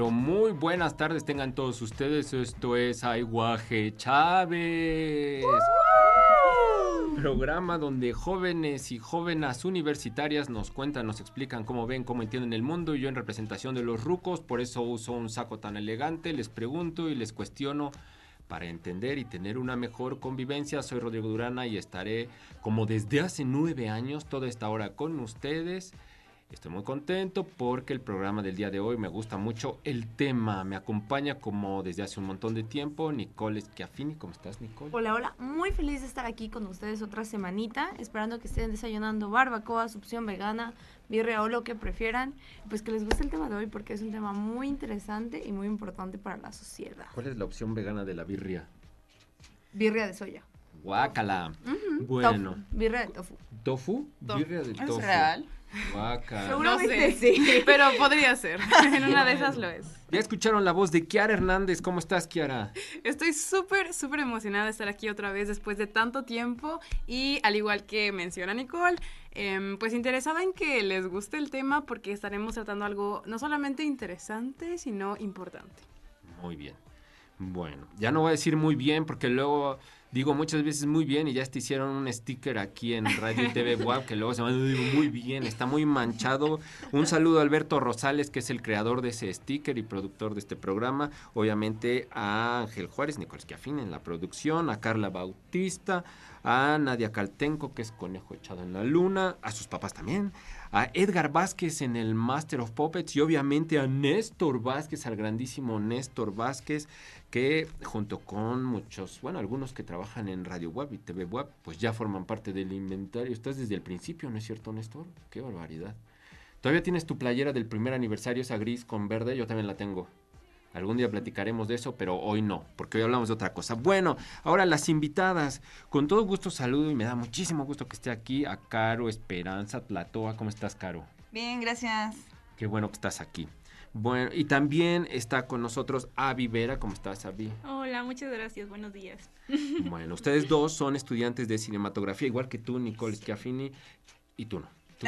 Pero muy buenas tardes tengan todos ustedes. Esto es Aiguaje Chávez. Programa donde jóvenes y jóvenes universitarias nos cuentan, nos explican cómo ven, cómo entienden el mundo. Y yo en representación de los rucos, por eso uso un saco tan elegante, les pregunto y les cuestiono para entender y tener una mejor convivencia. Soy Rodrigo Durana y estaré como desde hace nueve años toda esta hora con ustedes. Estoy muy contento porque el programa del día de hoy me gusta mucho el tema. Me acompaña como desde hace un montón de tiempo Nicole Schiaffini. ¿Cómo estás, Nicole? Hola, hola. Muy feliz de estar aquí con ustedes otra semanita. Esperando que estén desayunando barbacoa, su opción vegana, birria o lo que prefieran. Pues que les guste el tema de hoy porque es un tema muy interesante y muy importante para la sociedad. ¿Cuál es la opción vegana de la birria? Birria de soya. Guácala. Ujú, Bueno. tofu, birria de tofu. ¿Tofu? Tofu. Birria de ¿Es tofu. real? Seguramente No sé, sí. pero podría ser. En una de esas lo es. Ya escucharon la voz de Kiara Hernández. ¿Cómo estás, Kiara? Estoy súper, súper emocionada de estar aquí otra vez después de tanto tiempo y al igual que menciona Nicole, em, pues interesada en que les guste el tema porque estaremos tratando algo no solamente interesante, sino importante. Muy bien. Bueno, ya no voy a decir muy bien porque luego digo muchas veces muy bien y ya te hicieron un sticker aquí en Radio y TV Web que luego se me digo muy bien, está muy manchado. Un saludo a Alberto Rosales que es el creador de ese sticker y productor de este programa. Obviamente a Ángel Juárez, Nicolás Schiaffin en la producción, a Carla Bautista, a Nadia Caltenco que es conejo echado en la luna, a sus papás también, a Edgar Vázquez en el Master of Puppets y obviamente a Néstor Vázquez, al grandísimo Néstor Vázquez, que junto con muchos, bueno, algunos que trabajan en Radio Web y TV Web, pues ya forman parte del inventario. Estás desde el principio, ¿no es cierto, Néstor? Qué barbaridad. Todavía tienes tu playera del primer aniversario, esa gris con verde, yo también la tengo. Algún día platicaremos de eso, pero hoy no, porque hoy hablamos de otra cosa. Bueno, ahora las invitadas. Con todo gusto saludo y me da muchísimo gusto que esté aquí a Caro Esperanza Tlatoa. ¿Cómo estás, Caro? Bien, gracias. Qué bueno que estás aquí. Bueno, y también está con nosotros Avi Vera. ¿Cómo estás, Avi? Hola, muchas gracias, buenos días. Bueno, ustedes dos son estudiantes de cinematografía, igual que tú, Nicole Schiaffini, y tú no. Tú,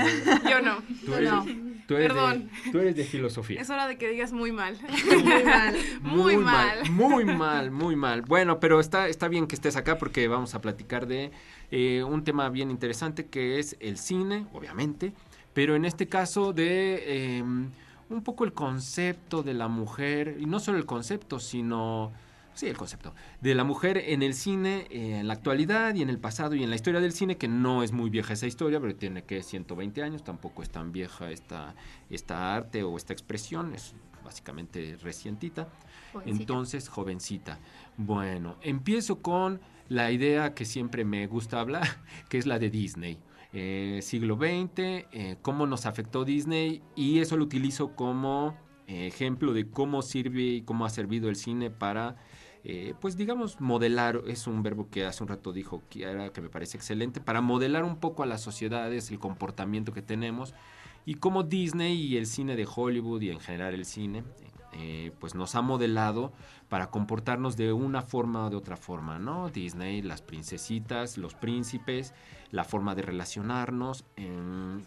Yo no. tú eres, No. tú eres Perdón. De, tú eres de filosofía. Es hora de que digas muy mal. Muy mal. Muy mal. Muy mal, muy mal. Bueno, pero está, está bien que estés acá porque vamos a platicar de eh, un tema bien interesante que es el cine, obviamente, pero en este caso de eh, un poco el concepto de la mujer, y no solo el concepto, sino... Sí, el concepto. De la mujer en el cine, eh, en la actualidad y en el pasado y en la historia del cine, que no es muy vieja esa historia, pero tiene que 120 años, tampoco es tan vieja esta, esta arte o esta expresión, es básicamente recientita. Jovencita. Entonces, jovencita. Bueno, empiezo con la idea que siempre me gusta hablar, que es la de Disney. Eh, siglo XX, eh, cómo nos afectó Disney y eso lo utilizo como ejemplo de cómo sirve y cómo ha servido el cine para, eh, pues digamos, modelar, es un verbo que hace un rato dijo Kiara, que me parece excelente, para modelar un poco a las sociedades, el comportamiento que tenemos y cómo Disney y el cine de Hollywood y en general el cine, eh, pues nos ha modelado para comportarnos de una forma o de otra forma, ¿no? Disney, las princesitas, los príncipes, la forma de relacionarnos. em,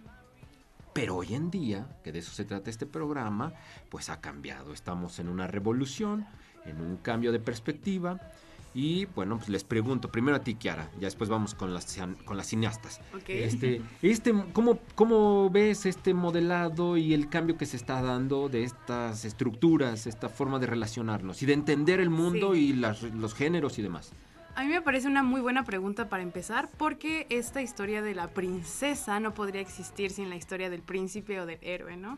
pero hoy en día, que de eso se trata este programa, pues ha cambiado. Estamos en una revolución, en un cambio de perspectiva. Y bueno, pues les pregunto, primero a ti, Kiara, ya después vamos con las, con las cineastas. Este, este, ¿cómo, ¿Cómo ves este modelado y el cambio que se está dando de estas estructuras, esta forma de relacionarnos y de entender el mundo Sí. y las- los géneros y demás? A mí me parece una muy buena pregunta para empezar, porque esta historia de la princesa no podría existir sin la historia del príncipe o del héroe, ¿no?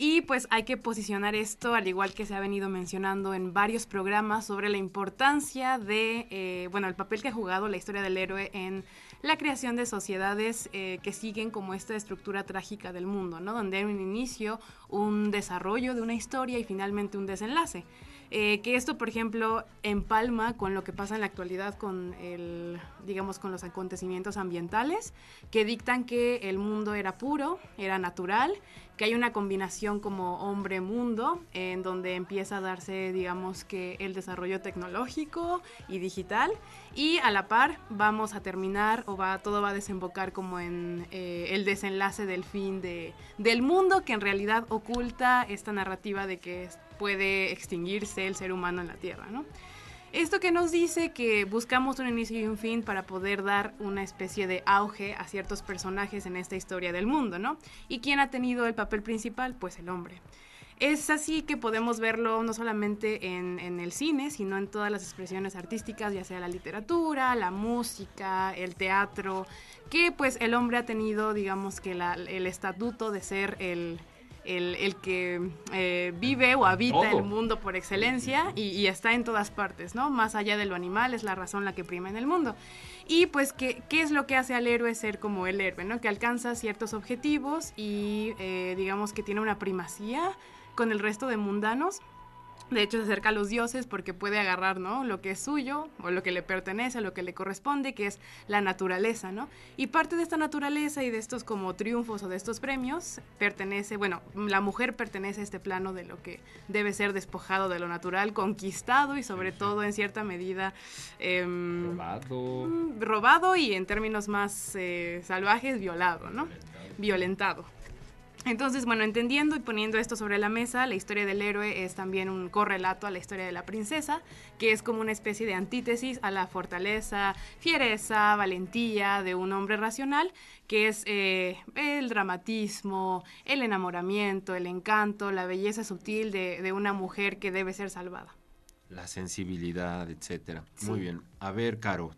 Y pues hay que posicionar esto, al igual que se ha venido mencionando en varios programas, sobre la importancia de, eh, bueno, el papel que ha jugado la historia del héroe en la creación de sociedades eh, que siguen como esta estructura trágica del mundo, ¿no? Donde hay un inicio, un desarrollo de una historia y finalmente un desenlace. Eh, que esto, por ejemplo, empalma con lo que pasa en la actualidad con el, digamos, con los acontecimientos ambientales, que dictan que el mundo era puro, era natural, que hay una combinación como hombre-mundo, en donde empieza a darse, digamos, que el desarrollo tecnológico y digital, y a la par vamos a terminar, o va, todo va a desembocar como en eh, el desenlace del fin de, del mundo, que en realidad oculta esta narrativa de que puede extinguirse el ser humano en la Tierra, ¿no? Esto que nos dice que buscamos un inicio y un fin para poder dar una especie de auge a ciertos personajes en esta historia del mundo, ¿no? ¿Y quién ha tenido el papel principal? Pues el hombre. Es así que podemos verlo no solamente en, el cine, sino en todas las expresiones artísticas, ya sea la literatura, la música, el teatro, que pues el hombre ha tenido, digamos que el estatuto de ser el, el, que eh, vive o habita el mundo por excelencia y, está en todas partes, ¿no? Más allá de lo animal, es la razón la que prima en el mundo. Y pues, ¿qué, qué es lo que hace al héroe ser como el héroe, ¿no? Que alcanza ciertos objetivos y eh, digamos que tiene una primacía con el resto de mundanos de hecho, se acerca a los dioses porque puede agarrar, ¿no? Lo que es suyo o lo que le pertenece, lo que le corresponde, que es la naturaleza, ¿no? Y parte de esta naturaleza y de estos como triunfos o de estos premios pertenece, bueno, la mujer pertenece a este plano de lo que debe ser despojado de lo natural, conquistado y sobre todo en cierta medida em, robado. Mm, robado y en términos más eh, salvajes, violado, ¿no? Violentado. Entonces, bueno, entendiendo y poniendo esto sobre la mesa, la historia del héroe es también un correlato a la historia de la princesa, que es como una especie de antítesis a la fortaleza, fiereza, valentía de un hombre racional, que es eh, el dramatismo, el enamoramiento, el encanto, la belleza sutil de, de una mujer que debe ser salvada. La sensibilidad, etcétera. Muy bien. A ver, Caro,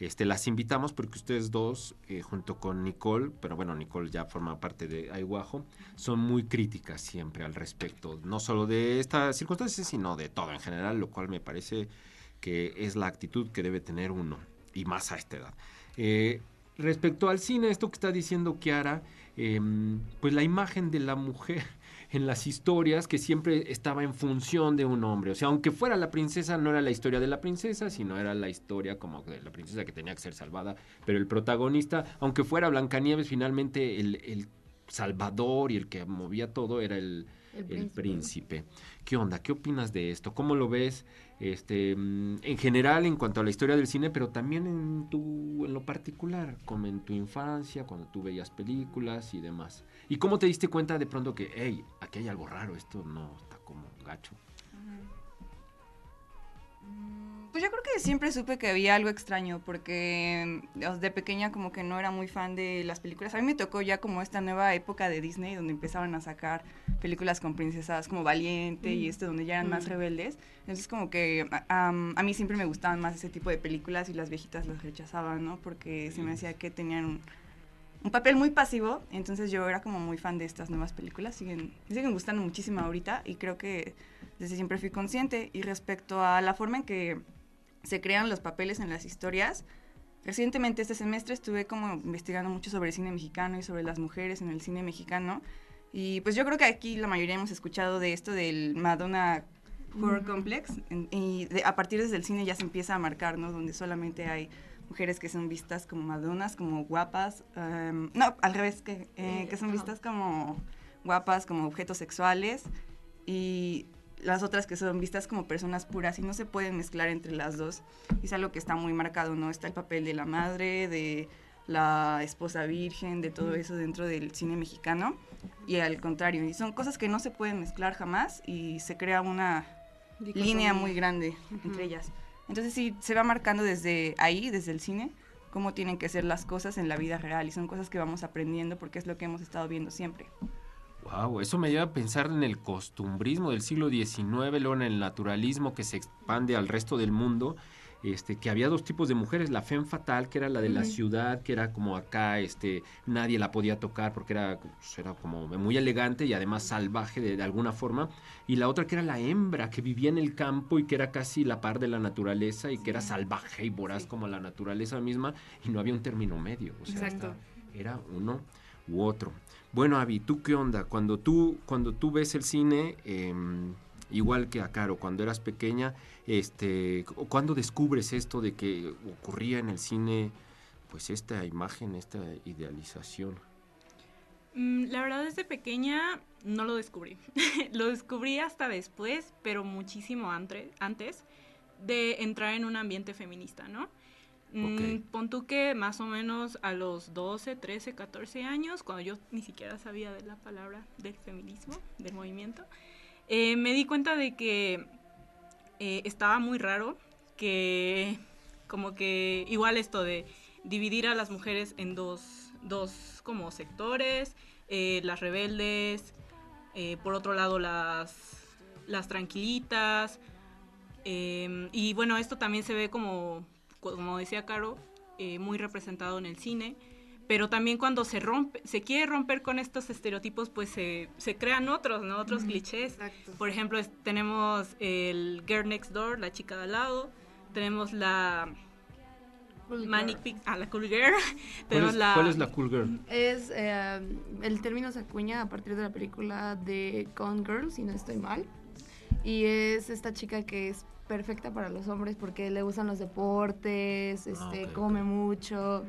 este, las invitamos porque ustedes dos, eh, junto con Nicole, pero bueno, Nicole ya forma parte de Aiguajo, son muy críticas siempre al respecto, no solo de estas circunstancias, sino de todo en general, lo cual me parece que es la actitud que debe tener uno, y más a esta edad. Eh, respecto al cine, esto que está diciendo Kiara, em, pues la imagen de la mujer en las historias que siempre estaba en función de un hombre. O sea, aunque fuera la princesa, no era la historia de la princesa, sino era la historia como de la princesa que tenía que ser salvada. Pero el protagonista, aunque fuera Blancanieves, finalmente el, salvador y el que movía todo era el, príncipe. ¿Qué onda? ¿Qué opinas de esto? ¿Cómo lo ves este, en general en cuanto a la historia del cine, pero también en, tu, en lo particular, como en tu infancia, cuando tú veías películas y demás? ¿Y cómo te diste cuenta de pronto que, hey, aquí hay algo raro, esto no está como gacho? Mm, pues yo creo que siempre supe que había algo extraño, porque de pequeña como que no era muy fan de las películas. A mí me tocó ya como esta nueva época de Disney, donde empezaban a sacar películas con princesas como Valiente y mm. este, donde ya eran más mm. rebeldes. Entonces como que a mí siempre me gustaban más ese tipo de películas y las viejitas las rechazaban, ¿no? Porque se me hacía que tenían un papel muy pasivo, entonces yo era como muy fan de estas nuevas películas, siguen, siguen gustando muchísimo ahorita y creo que desde siempre fui consciente. Y respecto a la forma en que se crean los papeles en las historias, recientemente este semestre estuve como investigando mucho sobre el cine mexicano y sobre las mujeres en el cine mexicano. Y pues yo creo que aquí la mayoría hemos escuchado de esto del Madonna Horror Complex y a partir desde el cine ya se empieza a marcar, ¿no? Donde solamente hay mujeres que son vistas como madonas, como guapas, em, no, al revés, que, eh, que son vistas como guapas, como objetos sexuales, y las otras que son vistas como personas puras y no se pueden mezclar entre las dos. Y es algo que está muy marcado, ¿no? Está el papel de la madre, de la esposa virgen, de todo eso dentro del cine mexicano. Y al contrario, y son cosas que no se pueden mezclar jamás y se crea una línea muy grande entre ellas. Entonces sí, se va marcando desde ahí, desde el cine, cómo tienen que ser las cosas en la vida real y son cosas que vamos aprendiendo porque es lo que hemos estado viendo siempre. Wow, eso me lleva a pensar en el costumbrismo del siglo XIX, luego en el naturalismo que se expande al resto del mundo. Este, que había dos tipos de mujeres, la femme fatal, que era la de la ciudad, que era como acá, este, nadie la podía tocar porque era, pues, era como muy elegante y además salvaje de, de alguna forma, y la otra que era la hembra, que vivía en el campo y que era casi la par de la naturaleza y que era salvaje y voraz como la naturaleza misma, y no había un término medio, o sea, Exacto. era uno u otro. Bueno, Avi, ¿tú qué onda? Cuando tú, cuando tú ves el cine, em, igual que a Caro, cuando eras pequeña, este, cu- ¿cuándo descubres esto de que ocurría en el cine, pues esta imagen, esta idealización? Mm, La verdad, desde pequeña no lo descubrí. lo descubrí hasta después, pero muchísimo antre- antes de entrar en un ambiente feminista, ¿no? Mm, Ok. Pon tú que más o menos a los 12, 13, 14 años, cuando yo ni siquiera sabía de la palabra del feminismo, del movimiento, eh, me di cuenta de que eh, estaba muy raro, que como que igual esto de dividir a las mujeres en dos, dos como sectores, eh, las rebeldes, por otro lado las, las tranquilitas, eh, y bueno, esto también se ve como, como decía Caro, muy representado en el cine, pero también cuando se rompe, se quiere romper con estos estereotipos, pues se, se crean otros, ¿no? Otros clichés. Exacto. Por ejemplo, es- tenemos el Girl Next Door, la chica de al lado. Tenemos la Cool Manic. Pixie, ah, la Cool Girl. ¿Cuál tenemos es, la... cuál es la cool girl? Es, eh, el término se acuña a partir de la película de Gone Girl, si no estoy mal. Y es esta chica que es perfecta para los hombres porque le gustan los deportes, este, ok, come mucho.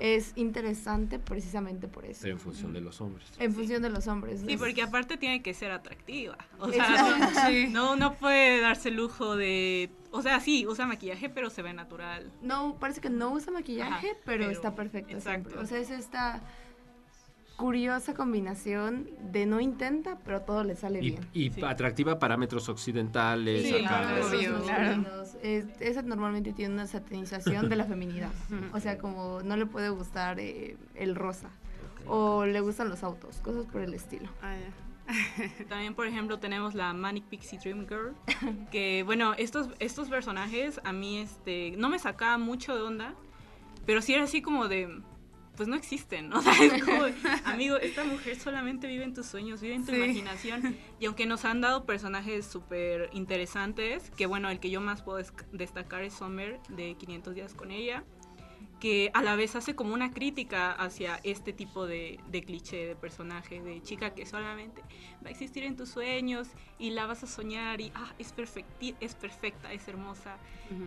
Es interesante precisamente por eso. En función de los hombres. En función de los hombres. Sí, porque aparte tiene que ser atractiva. O sea, no, no puede darse el lujo de... O sea, sí, usa maquillaje, pero se ve natural. No, parece que no usa maquillaje, Ajá, pero, pero- está perfecta exacto. siempre. O sea, es esta curiosa combinación de no intenta, pero todo le sale Y, bien. y Sí. atractiva a parámetros occidentales. Sí, acá, claro, claro. es- esa normalmente tiene una satanización de la feminidad. O sea, como no le puede gustar eh, el rosa. O le gustan los autos, cosas por el estilo. Ah, ya. También, por ejemplo, tenemos la Manic Pixie Dream Girl, que bueno, estos, estos personajes a mí este, no me sacaban mucho de onda, pero sí era así como de, pues no existen, o sea, es como, amigo, esta mujer solamente vive en tus sueños, vive en tu Sí. imaginación, y aunque nos han dado personajes súper interesantes, que bueno, el que yo más puedo destacar es Summer de 500 días con ella, que a la vez hace como una crítica hacia este tipo de, de cliché de personaje, de chica que solamente va a existir en tus sueños y la vas a soñar y ah, es, perfecti es perfecta, es hermosa,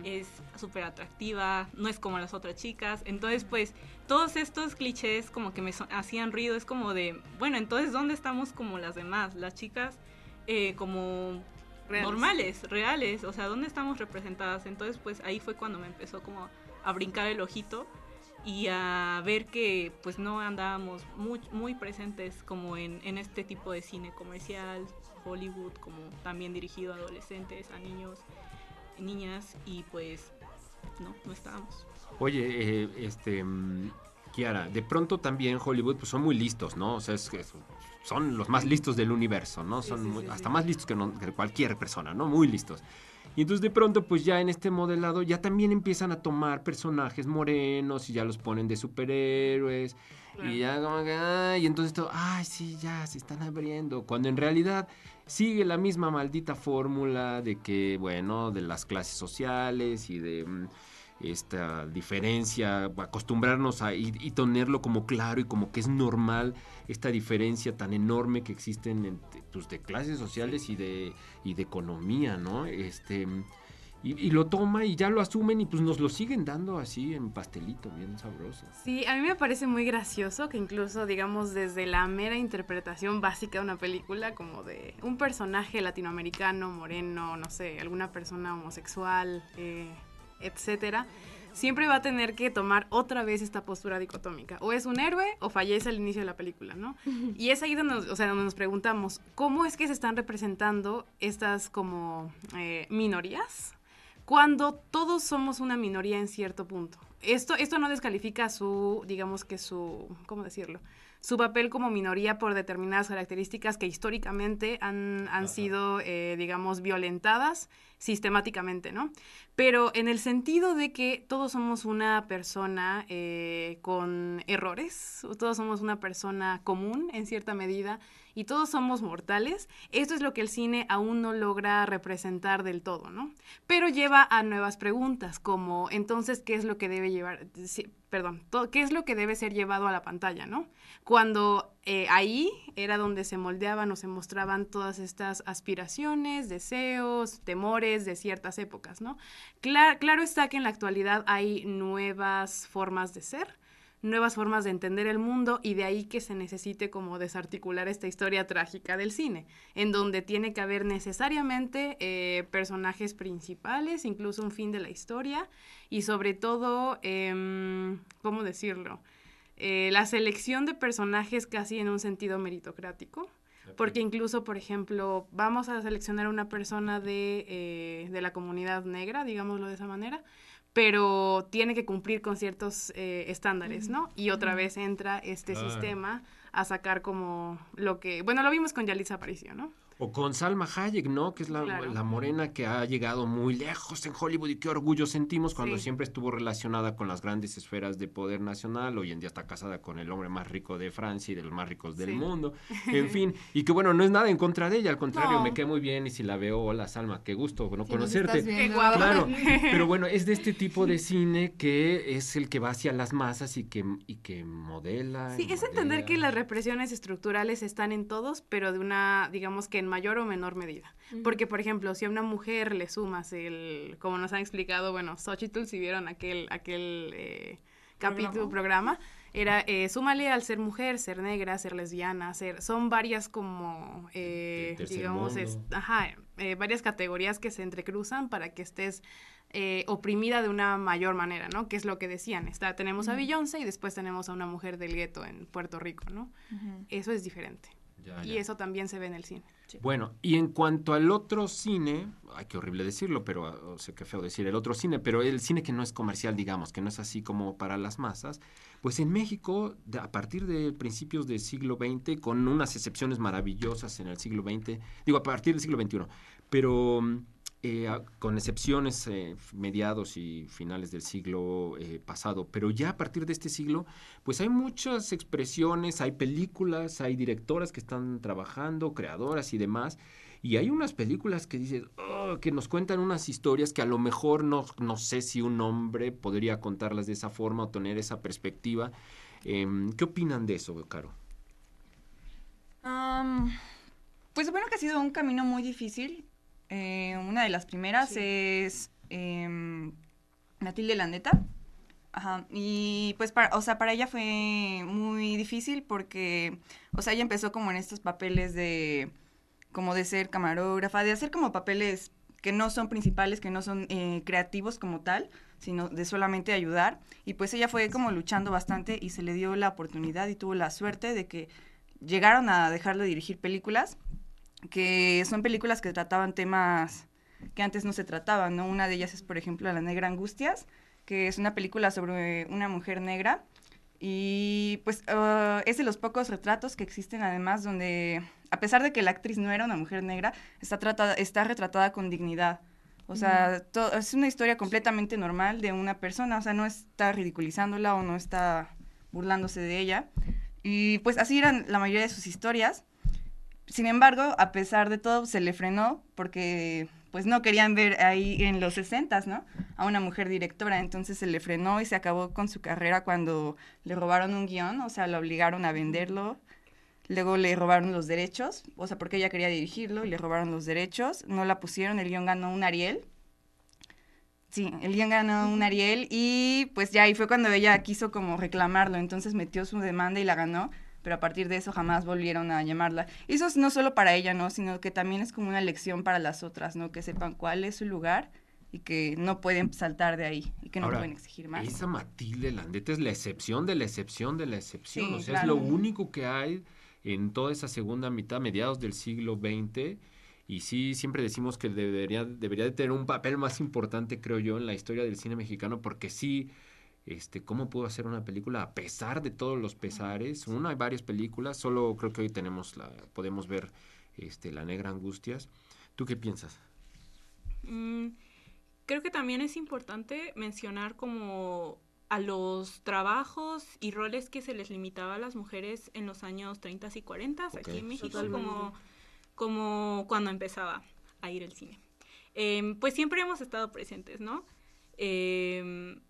es súper atractiva, no es como las otras chicas. Entonces, pues, todos estos clichés como que me so- hacían ruido, es como de, bueno, entonces, ¿dónde estamos como las demás? Las chicas eh, como Reales. normales, reales, o sea, ¿dónde estamos representadas? Entonces, pues, ahí fue cuando me empezó como a brincar el ojito y a ver que pues no andábamos muy, muy presentes como en, en este tipo de cine comercial, Hollywood, como también dirigido a adolescentes, a niños, niñas y pues no, no estábamos. Oye, eh, este, mm, Kiara, de pronto también Hollywood pues son muy listos, ¿no? O sea, es que son- los más listos del universo, ¿no? Sí, Son sí, muy- sí, hasta sí. más listos que, no- que cualquier persona, ¿no? Muy listos. Y entonces de pronto pues ya en este modelado ya también empiezan a tomar personajes morenos y ya los ponen de superhéroes. Y ya como que, ay, y entonces todo, ay, sí, ya se están abriendo. Cuando en realidad sigue la misma maldita fórmula de que, bueno, de las clases sociales y de mm, esta diferencia, acostumbrarnos a y, y tenerlo como claro y como que es normal esta diferencia tan enorme que existen entre, pues, de clases sociales y de, y de economía, ¿no? Este, y, lo toma y ya lo asumen y pues nos lo siguen dando así en pastelito, bien sabroso. Sí, a mí me parece muy gracioso que incluso, digamos, desde la mera interpretación básica de una película, como de un personaje latinoamericano, moreno, no sé, alguna persona homosexual, eh, etcétera, siempre va a tener que tomar otra vez esta postura dicotómica. O es un héroe o fallece al inicio de la película, ¿no? Y es ahí donde nos, o sea, donde nos preguntamos, ¿cómo es que se están representando estas como eh, minorías? cuando todos somos una minoría en cierto punto. Esto, esto no descalifica su, digamos que su, ¿cómo decirlo? Su papel como minoría por determinadas características que históricamente han, han sido, eh, digamos, violentadas sistemáticamente, ¿no? Pero en el sentido de que todos somos una persona eh, con errores, todos somos una persona común en cierta medida y todos somos mortales, esto es lo que el cine aún no logra representar del todo, ¿no? Pero lleva a nuevas preguntas, como entonces, ¿qué es lo que debe llevar, perdón, qué es lo que debe ser llevado a la pantalla, ¿no? Cuando eh, ahí era donde se moldeaban o se mostraban todas estas aspiraciones, deseos, temores de ciertas épocas, ¿no? claro está que en la actualidad hay nuevas formas de ser, nuevas formas de entender el mundo y de ahí que se necesite como desarticular esta historia trágica del cine, en donde tiene que haber necesariamente eh, personajes principales, incluso un fin de la historia y sobre todo, eh, ¿cómo decirlo? Eh, la selección de personajes casi en un sentido meritocrático. Porque incluso, por ejemplo, vamos a seleccionar a una persona de, eh, de la comunidad negra, digámoslo de esa manera, pero tiene que cumplir con ciertos eh, estándares, ¿no? Y otra vez entra este sistema a sacar como lo que, bueno, lo vimos con Yalitza Aparicio, ¿no? O con Salma Hayek, ¿no? Que es la, la, morena que ha llegado muy lejos en Hollywood y qué orgullo sentimos cuando siempre estuvo relacionada con las grandes esferas de poder nacional. Hoy en día está casada con el hombre más rico de Francia y de los más ricos del mundo. En fin, y que bueno, no es nada en contra de ella, al contrario, me queda muy bien y si la veo, hola Salma, qué gusto no conocerte. Claro, pero bueno, es de este tipo de cine que es el que va hacia las masas y que, y que modela. Sí, es entender que las represiones estructurales están en todos, pero de una, digamos que en mayor o menor medida. Porque, por ejemplo, si a una mujer le sumas el, como nos han explicado, bueno, Xochitl, si vieron aquel, aquel eh, capítulo, programa, era eh, súmale al ser mujer, ser negra, ser lesbiana, ser, son varias como, eh, digamos, ajá, eh, varias categorías que se entrecruzan para que estés oprimida de una mayor manera, ¿no? Que es lo que decían, está, tenemos a Beyoncé y después tenemos a una mujer del gueto en Puerto Rico, ¿no? Eso es diferente. Y eso también se ve en el cine. Bueno, y en cuanto al otro cine, ay, qué horrible decirlo, pero o sea, qué feo decir el otro cine, pero el cine que no es comercial, digamos, que no es así como para las masas, pues en México, a partir de principios del siglo XX, con unas excepciones maravillosas en el siglo XX, digo, a partir del siglo XXI, pero eh, con excepciones eh, mediados y finales del siglo eh, pasado, pero ya a partir de este siglo, pues hay muchas expresiones, hay películas, hay directoras que están trabajando, creadoras y demás, y hay unas películas que dices, oh, que nos cuentan unas historias que a lo mejor no, no sé si un hombre podría contarlas de esa forma o tener esa perspectiva. Em, ¿Qué opinan de eso, Caro? pues bueno que ha sido un camino muy difícil eh, una de las primeras es eh, Matilde Landeta. Ajá. Y pues, para, o sea, para ella fue muy difícil porque, o sea, ella empezó como en estos papeles de, como de ser camarógrafa, de hacer como papeles que no son principales, que no son eh, creativos como tal, sino de solamente ayudar. Y pues ella fue como luchando bastante y se le dio la oportunidad y tuvo la suerte de que llegaron a dejarlo dirigir películas que son películas que trataban temas que antes no se trataban, ¿no? Una de ellas es, por ejemplo, La Negra Angustias, que es una película sobre una mujer negra y pues uh, es de los pocos retratos que existen además donde, a pesar de que la actriz no era una mujer negra, está, tratada, está retratada con dignidad. O sea, es una historia completamente normal de una persona, o sea, no está ridiculizándola o no está burlándose de ella. Y pues así eran la mayoría de sus historias. Sin embargo, a pesar de todo, se le frenó porque pues no querían ver ahí en los 60, ¿no? A una mujer directora, entonces se le frenó y se acabó con su carrera cuando le robaron un guion, o sea, la obligaron a venderlo, luego le robaron los derechos, o sea, porque ella quería dirigirlo y le robaron los derechos, no la pusieron, el guion ganó un Ariel. Sí, el guion ganó un Ariel y pues ya ahí fue cuando ella quiso como reclamarlo, entonces metió su demanda y la ganó pero a partir de eso jamás volvieron a llamarla. Y eso es no solo para ella, ¿no? Sino que también es como una lección para las otras, ¿no? Que sepan cuál es su lugar y que no pueden saltar de ahí y que no pueden exigir más. Esa Matilde Landeta es la excepción de la excepción de la excepción, o sea, es lo único que hay en toda esa segunda mitad, mediados del siglo XX, y sí, siempre decimos que debería, debería de tener un papel más importante, creo yo, en la historia del cine mexicano, porque sí este, cómo pudo hacer una película a pesar de todos los pesares. Una, hay varias películas, solo creo que hoy tenemos la, podemos ver este, La Negra Angustias. ¿Tú qué piensas? Mm, creo que también es importante mencionar como a los trabajos y roles que se les limitaba a las mujeres en los años 30 y 40 aquí en México, como, como cuando empezaba a ir el cine. Em, pues siempre hemos estado presentes, ¿no? Em,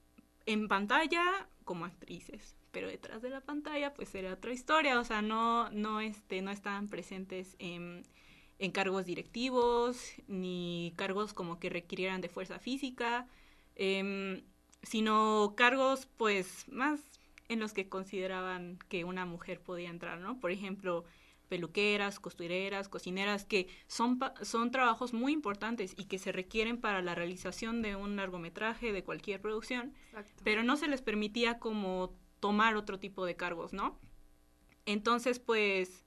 en pantalla como actrices, pero detrás de la pantalla pues era otra historia, o sea, no, no, este, no estaban presentes en, en cargos directivos, ni cargos como que requirieran de fuerza física. Eh, sino cargos pues más en los que consideraban que una mujer podía entrar, ¿no? Por ejemplo, peluqueras, costureras, cocineras, que son, son trabajos muy importantes y que se requieren para la realización de un largometraje, de cualquier producción, pero no se les permitía como tomar otro tipo de cargos, ¿no? Entonces, pues,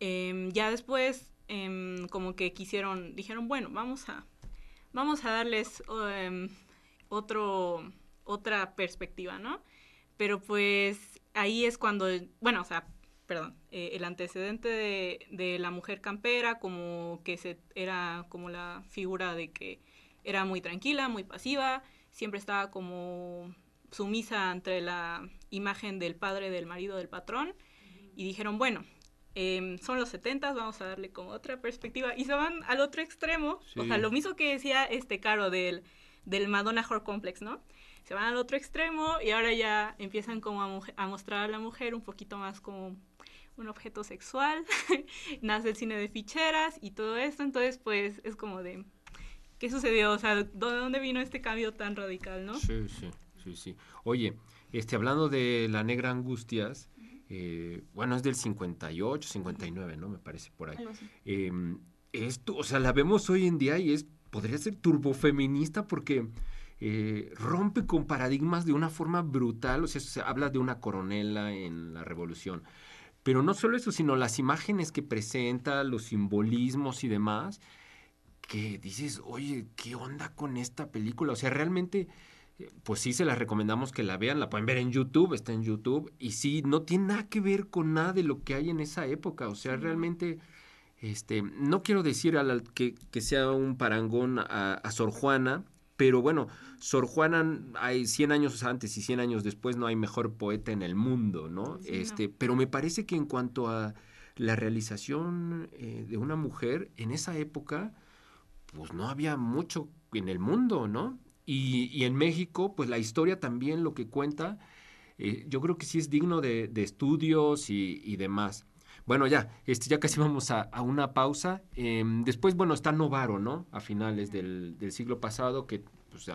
em, ya después, em, como que quisieron, dijeron, bueno, vamos a, vamos a darles... Em, otro, otra perspectiva, ¿no? Pero pues ahí es cuando, bueno, o sea, perdón, eh, el antecedente de, de, la mujer campera, como que se, era como la figura de que era muy tranquila, muy pasiva, siempre estaba como sumisa ante la imagen del padre, del marido, del patrón, y dijeron, bueno, em, son los 70, vamos a darle como otra perspectiva, y se van al otro extremo, o sea, lo mismo que decía este Caro del del Madonna Horror Complex, ¿no? Se van al otro extremo y ahora ya empiezan como a, mostrar a la mujer un poquito más como un objeto sexual, nace el cine de ficheras y todo esto, entonces pues es como de, ¿qué sucedió? O sea, ¿de dónde vino este cambio tan radical, no? Sí, sí, sí, sí. Oye, este, hablando de La Negra Angustias, eh, bueno, es del 58, 59, ¿no? Me parece por ahí. Eh, esto, o sea, la vemos hoy en día y es podría ser turbofeminista porque eh, rompe con paradigmas de una forma brutal, o sea, se habla de una coronela en la revolución. Pero no solo eso, sino las imágenes que presenta, los simbolismos y demás, que dices, oye, ¿qué onda con esta película? O sea, realmente, eh, pues sí se las recomendamos que la vean, la pueden ver en YouTube, está en YouTube, y sí, no tiene nada que ver con nada de lo que hay en esa época, o sea, realmente este, no quiero decir que, sea un parangón a, Sor Juana, pero bueno, Sor Juana hay 100 años antes y 100 años después no hay mejor poeta en el mundo, ¿no? este, Pero me parece que en cuanto a la realización eh, de una mujer en esa época, pues no había mucho en el mundo, ¿no? Y, en México, pues la historia también lo que cuenta, eh, yo creo que sí es digno de, estudios y demás. Bueno, ya, este, ya casi vamos a, una pausa. Em, después, bueno, está Novaro, ¿no? A finales del, siglo pasado, que, pues,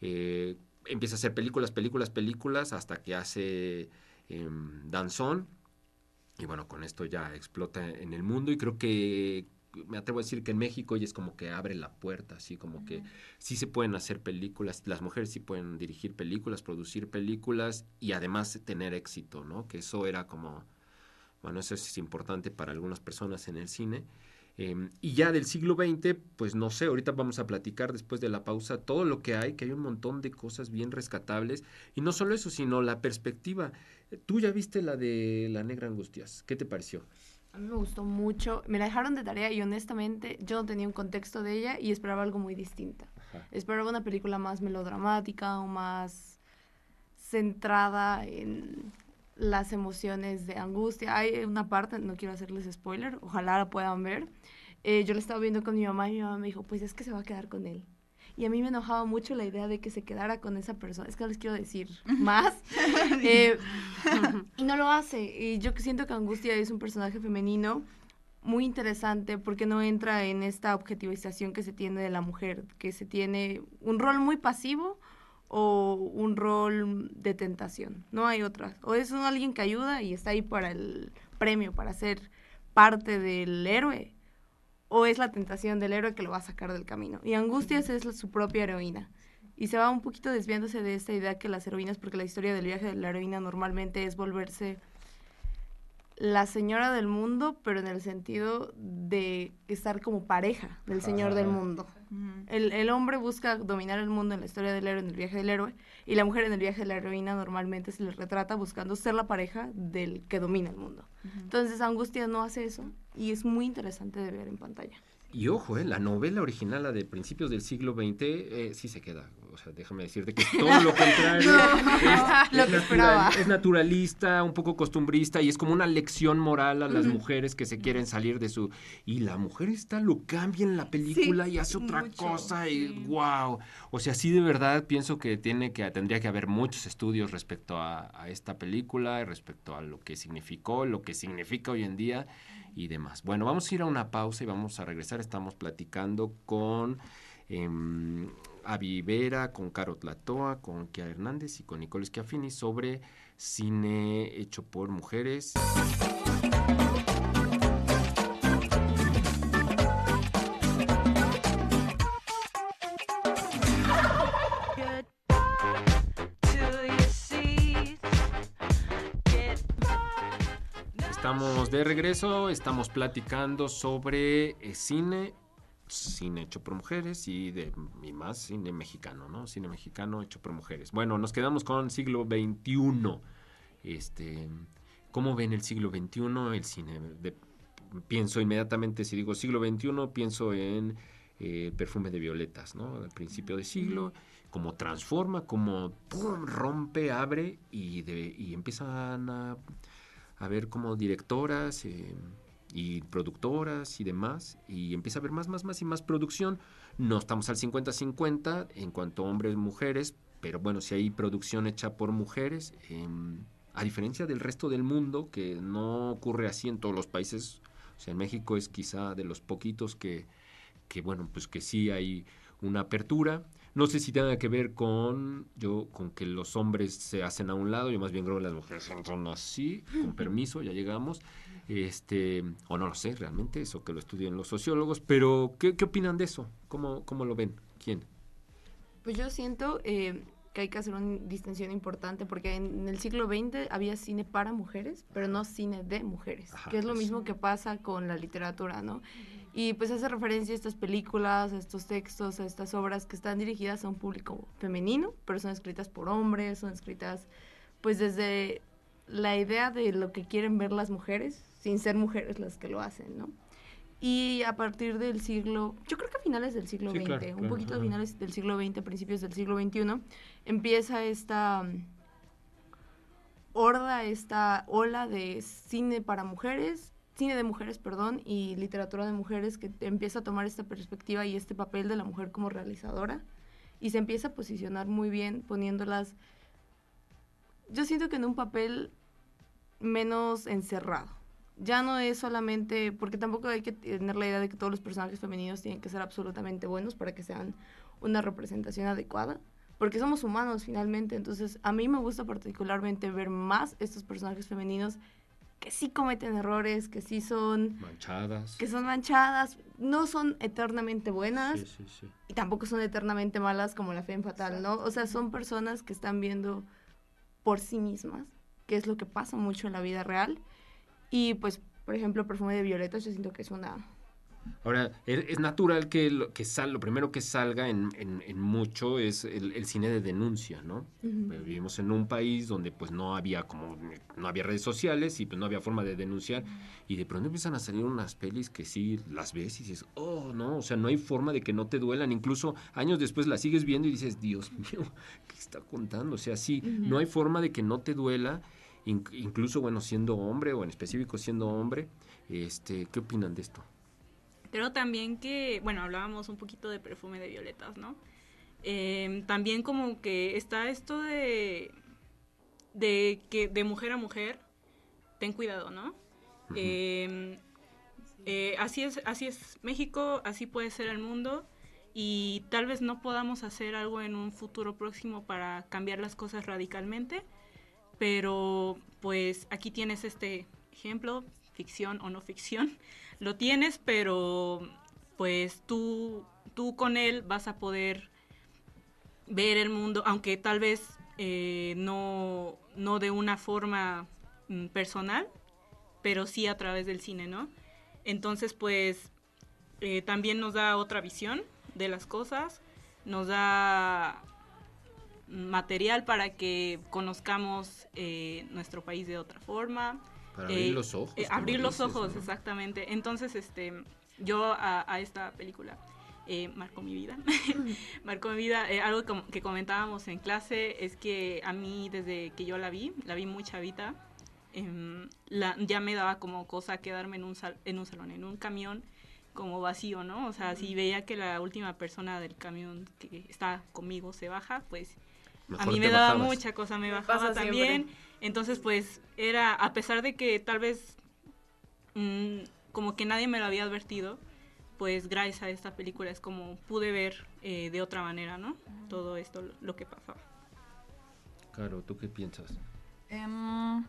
eh, empieza a hacer películas, películas, películas, hasta que hace em, Danzón. Y bueno, con esto ya explota en el mundo y creo que me atrevo a decir que en México ya es como que abre la puerta, así como que sí se pueden hacer películas, las mujeres sí pueden dirigir películas, producir películas y además tener éxito, ¿no? Que eso era como bueno, eso es importante para algunas personas en el cine. Em, y ya del siglo XX, pues no sé, ahorita vamos a platicar después de la pausa todo lo que hay, que hay un montón de cosas bien rescatables. Y no solo eso, sino la perspectiva. Tú ya viste la de La Negra Angustias, ¿qué te pareció? A mí me gustó mucho, me la dejaron de tarea y honestamente yo no tenía un contexto de ella y esperaba algo muy distinto. Esperaba una película más melodramática o más centrada en las emociones de angustia. Hay una parte, no quiero hacerles spoiler, ojalá la puedan ver. Eh, yo la estaba viendo con mi mamá y mi mamá me dijo, pues es que se va a quedar con él. Y a mí me enojaba mucho la idea de que se quedara con esa persona. Es que no les quiero decir más. Eh, y no lo hace. Y yo siento que Angustia es un personaje femenino muy interesante porque no entra en esta objetivización que se tiene de la mujer, que se tiene un rol muy pasivo, o un rol de tentación. No hay otra. O es alguien que ayuda y está ahí para el premio, para ser parte del héroe, o es la tentación del héroe que lo va a sacar del camino. Y Angustias es su propia heroína. Y se va un poquito desviándose de esta idea que las heroínas, porque la historia del viaje de la heroína normalmente es volverse la señora del mundo, pero en el sentido de estar como pareja del señor del mundo. El, el hombre busca dominar el mundo en la historia del héroe, en el viaje del héroe, y la mujer en el viaje de la heroína normalmente se le retrata buscando ser la pareja del que domina el mundo. Entonces Angustia no hace eso y es muy interesante de ver en pantalla. Y ojo, eh, la novela original, la de principios del siglo XX, eh, sí se queda. O sea, déjame decirte que es todo lo contrario. es, lo es que esperaba. es naturalista, un poco costumbrista y es como una lección moral a las mujeres que se quieren salir de su... Y la mujer está lo cambia en la película y hace otra mucho, cosa y sí. wow. O sea, sí de verdad pienso que tiene que tendría que haber muchos estudios respecto a, a esta película, respecto a lo que significó, lo que significa hoy en día y demás. Bueno, vamos a ir a una pausa y vamos a regresar. Estamos platicando con em, Avi Vera, con Caro Tlatoa, con Kia Hernández y con Nicole Schiaffini sobre cine hecho por mujeres. De regreso, estamos platicando sobre eh, cine, cine hecho por mujeres y, de, y más cine mexicano, ¿no? Cine mexicano hecho por mujeres. Bueno, nos quedamos con siglo XXI. Este, ¿Cómo ven el siglo XXI el cine? De- pienso inmediatamente, si digo siglo XXI, pienso en eh, Perfume de Violetas, ¿no? Al principio de siglo, cómo transforma, cómo ¡pum! rompe, abre y, de- y empiezan a a ver como directoras eh, y productoras y demás, y empieza a haber más, más, más y más producción. No estamos al 50-50 en cuanto a hombres mujeres, pero bueno, si hay producción hecha por mujeres, em, a diferencia del resto del mundo, que no ocurre así en todos los países, o sea, en México es quizá de los poquitos que, que bueno, pues que sí hay una apertura. No sé si tenga que ver con yo con que los hombres se hacen a un lado, yo más bien creo que las mujeres son, así, con permiso, ya llegamos. Este, o no lo sé realmente, eso que lo estudian los sociólogos, pero ¿qué, qué opinan de eso? ¿Cómo, ¿Cómo lo ven? ¿Quién? Pues yo siento eh, que hay que hacer una distinción importante porque en el siglo XX había cine para mujeres, pero no cine de mujeres, Ajá, que es lo eso. mismo que pasa con la literatura, ¿no? Y pues hace referencia a estas películas, a estos textos, a estas obras que están dirigidas a un público femenino, pero son escritas por hombres, son escritas pues desde la idea de lo que quieren ver las mujeres, sin ser mujeres las que lo hacen, ¿no? Y a partir del siglo, yo creo que a finales del siglo Sí, XX, claro, un claro, poquito a finales del siglo XX, principios del siglo XXI, empieza esta mm, horda, esta ola de cine para mujeres, cine de mujeres, perdón, y literatura de mujeres que empieza a tomar esta perspectiva y este papel de la mujer como realizadora y se empieza a posicionar muy bien poniéndolas, yo siento que en un papel menos encerrado. Ya no es solamente, porque tampoco hay que tener la idea de que todos los personajes femeninos tienen que ser absolutamente buenos para que sean una representación adecuada, porque somos humanos finalmente, entonces a mí me gusta particularmente ver más estos personajes femeninos que sí cometen errores, que sí son, Manchadas. que son manchadas, no son eternamente buenas, Sí, sí, sí. y tampoco son eternamente malas como la fe en fatal, ¿no? O sea, son personas que están viendo por sí mismas, que es lo que pasa mucho en la vida real. Y pues, por ejemplo, Perfume de Violetas, yo siento que es una... Ahora, es, natural que lo, que sal, lo primero que salga en, en- en mucho es el, el cine de denuncia, ¿no? Ujú. Eh, Vivimos en un país donde pues no había como no había redes sociales y pues no había forma de denunciar y de pronto empiezan a salir unas pelis que sí las ves y dices, "Oh, no, o sea, no hay forma de que no te duelan, incluso años después las sigues viendo y dices, "Dios mío, ¿qué está contando?" O sea, sí, no hay forma de que no te duela, incluso bueno, siendo hombre o en específico siendo hombre. Este, ¿qué opinan de esto? Creo también que, bueno, hablábamos un poquito de perfume de violetas, ¿no? Eh, también como que está esto de, de que de mujer a mujer, ten cuidado, ¿no? Eh, eh, así es, así es México, así puede ser el mundo y tal vez no podamos hacer algo en un futuro próximo para cambiar las cosas radicalmente, pero pues aquí tienes este ejemplo, ficción o no ficción, lo tienes, pero pues tú, tú con él vas a poder ver el mundo, aunque tal vez eh, no, no de una forma mm, personal, pero sí a través del cine, ¿no? Entonces, pues, eh, también nos da otra visión de las cosas, nos da material para que conozcamos eh, nuestro país de otra forma. Para abrir Eh, los ojos. eh, abrir los dices, ojos, ¿no? exactamente. Entonces, este, yo a, a esta película eh, marcó mi vida. marcó mi vida. Eh, algo com- que comentábamos en clase es que a mí, desde que yo la vi, la vi muy chavita, em, la, ya me daba como cosa quedarme en un, sal- en un salón, en un camión como vacío, ¿no? O sea, si veía que la última persona del camión que está conmigo se baja, pues a mí me daba bajabas. mucha cosa, me Me bajaba también. siempre. Entonces, pues, era, a pesar de que tal vez mm, como que nadie me lo había advertido, pues gracias a esta película es como pude ver eh, de otra manera, ¿no? Todo esto, lo- lo que pasaba. Caro, ¿tú qué piensas? Em,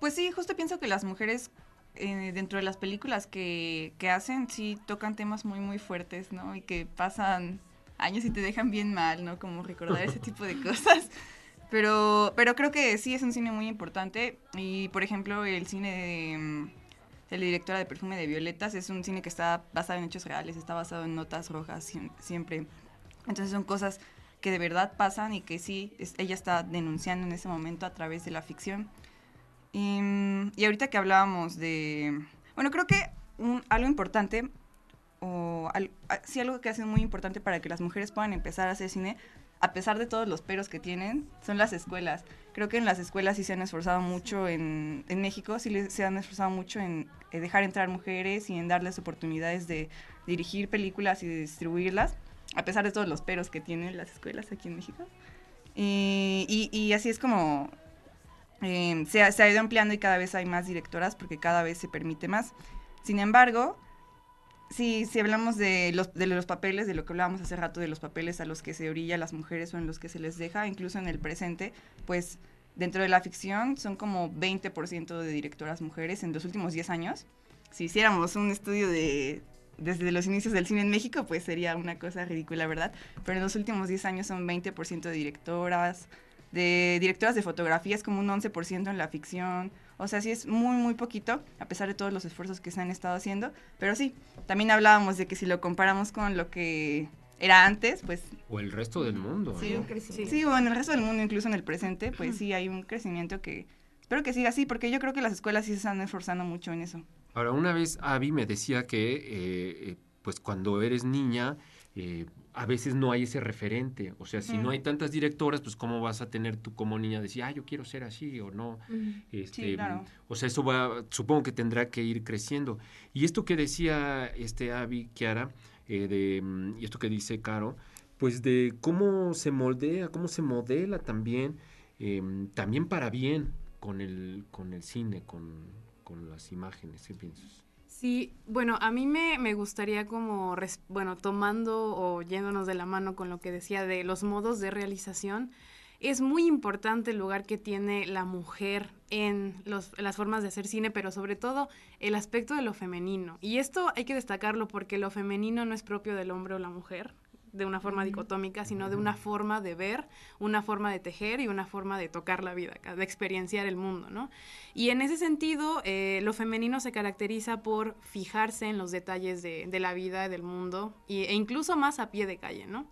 pues sí, justo pienso que las mujeres eh, dentro de las películas que, que hacen sí tocan temas muy muy fuertes, ¿no? Y que pasan años y te dejan bien mal, ¿no? Como recordar ese tipo de cosas. Pero, pero creo que sí es un cine muy importante y por ejemplo el cine de, mm, de la directora de Perfume de Violetas es un cine que está basado en hechos reales, está basado en notas rojas siem- siempre. Entonces son cosas que de verdad pasan y que sí, es- ella está denunciando en ese momento a través de la ficción. Y, y ahorita que hablábamos de... Bueno, creo que un- algo importante, o al- sí algo que hace muy importante para que las mujeres puedan empezar a hacer cine, a pesar de todos los peros que tienen, son las escuelas. Creo que en las escuelas sí se han esforzado mucho en, en México, sí se han esforzado mucho en eh, dejar entrar mujeres y en darles oportunidades de dirigir películas y de distribuirlas, a pesar de todos los peros que tienen las escuelas aquí en México. Y, y- y así es como eh, se, se ha ido ampliando y cada vez hay más directoras porque cada vez se permite más. Sin embargo, si, si hablamos de los, de los papeles, de lo que hablábamos hace rato, de los papeles a los que se orilla las mujeres o en los que se les deja, incluso en el presente, pues dentro de la ficción son como 20% de directoras mujeres en los últimos 10 años. Si hiciéramos un estudio de desde los inicios del cine en México, pues sería una cosa ridícula, ¿verdad? Pero en los últimos 10 años son 20% de directoras, de directoras de fotografía es como un 11% en la ficción. O sea, sí es muy, muy poquito, a pesar de todos los esfuerzos que se han estado haciendo. Pero sí, también hablábamos de que si lo comparamos con lo que era antes, pues O el resto del mundo. Sí, ¿no? un crecimiento. sí, o en el resto del mundo, incluso en el presente, pues sí hay un crecimiento que espero que siga así, porque yo creo que las escuelas sí se están esforzando mucho en eso. Ahora, una vez Abby me decía que, eh, eh, pues cuando eres niña, eh, a veces no hay ese referente. O sea, si no hay tantas directoras, pues cómo vas a tener tú como niña decir, ah, yo quiero ser así o no. Este, claro. O sea, eso va, supongo que tendrá que ir creciendo. Y esto que decía este Abby, Kiara, eh, de, mm, y esto que dice Caro, pues de cómo se moldea, cómo se modela también, em, también para bien con el, con el cine, con, con las imágenes. ¿Qué piensas? Sí, bueno, a mí me, me gustaría como, res- bueno, tomando o yéndonos de la mano con lo que decía de los modos de realización, es muy importante el lugar que tiene la mujer en los- las formas de hacer cine, pero sobre todo el aspecto de lo femenino. Y esto hay que destacarlo porque lo femenino no es propio del hombre o la mujer de una forma dicotómica, sino de una forma de ver, una forma de tejer y una forma de tocar la vida, de experienciar el mundo, ¿no? Y en ese sentido, eh, lo femenino se caracteriza por fijarse en los detalles de, de la vida, del mundo, y- e incluso más a pie de calle, ¿no?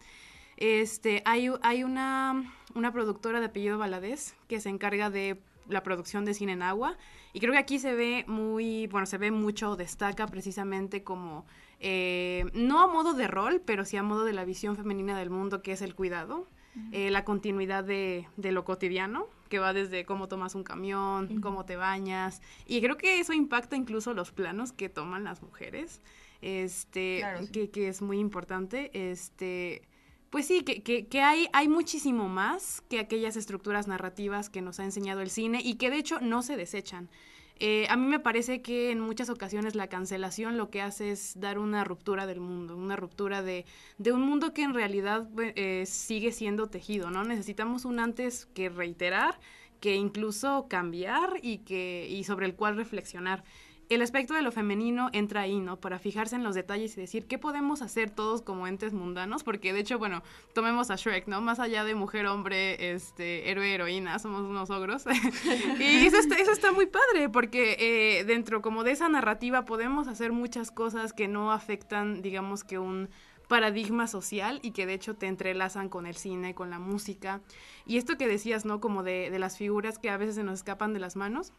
Este, hay, hay una, una productora de apellido Valadez que se encarga de la producción de cine en agua y creo que aquí se ve muy, bueno, se ve mucho, destaca precisamente como, eh, no a modo de rol, pero sí a modo de la visión femenina del mundo, que es el cuidado, eh, la continuidad de, de lo cotidiano, que va desde cómo tomas un camión, cómo te bañas, y creo que eso impacta incluso los planos que toman las mujeres, este, Claro, sí. que, que es muy importante, este... Pues sí, que, que, que hay, hay muchísimo más que aquellas estructuras narrativas que nos ha enseñado el cine y que de hecho no se desechan. Eh, a mí me parece que en muchas ocasiones la cancelación lo que hace es dar una ruptura del mundo, una ruptura de, de un mundo que en realidad eh, sigue siendo tejido, ¿no? Necesitamos un antes que reiterar, que incluso cambiar y, que, y sobre el cual reflexionar. El aspecto de lo femenino entra ahí, ¿no? Para fijarse en los detalles y decir, ¿qué podemos hacer todos como entes mundanos? Porque de hecho, bueno, tomemos a Shrek, ¿no? Más allá de mujer, hombre, este, héroe, heroína, somos unos ogros. y eso está, eso está muy padre, porque eh, dentro como de esa narrativa podemos hacer muchas cosas que no afectan, digamos que un paradigma social y que de hecho te entrelazan con el cine, con la música. Y esto que decías, ¿no? Como de, de las figuras que a veces se nos escapan de las manos.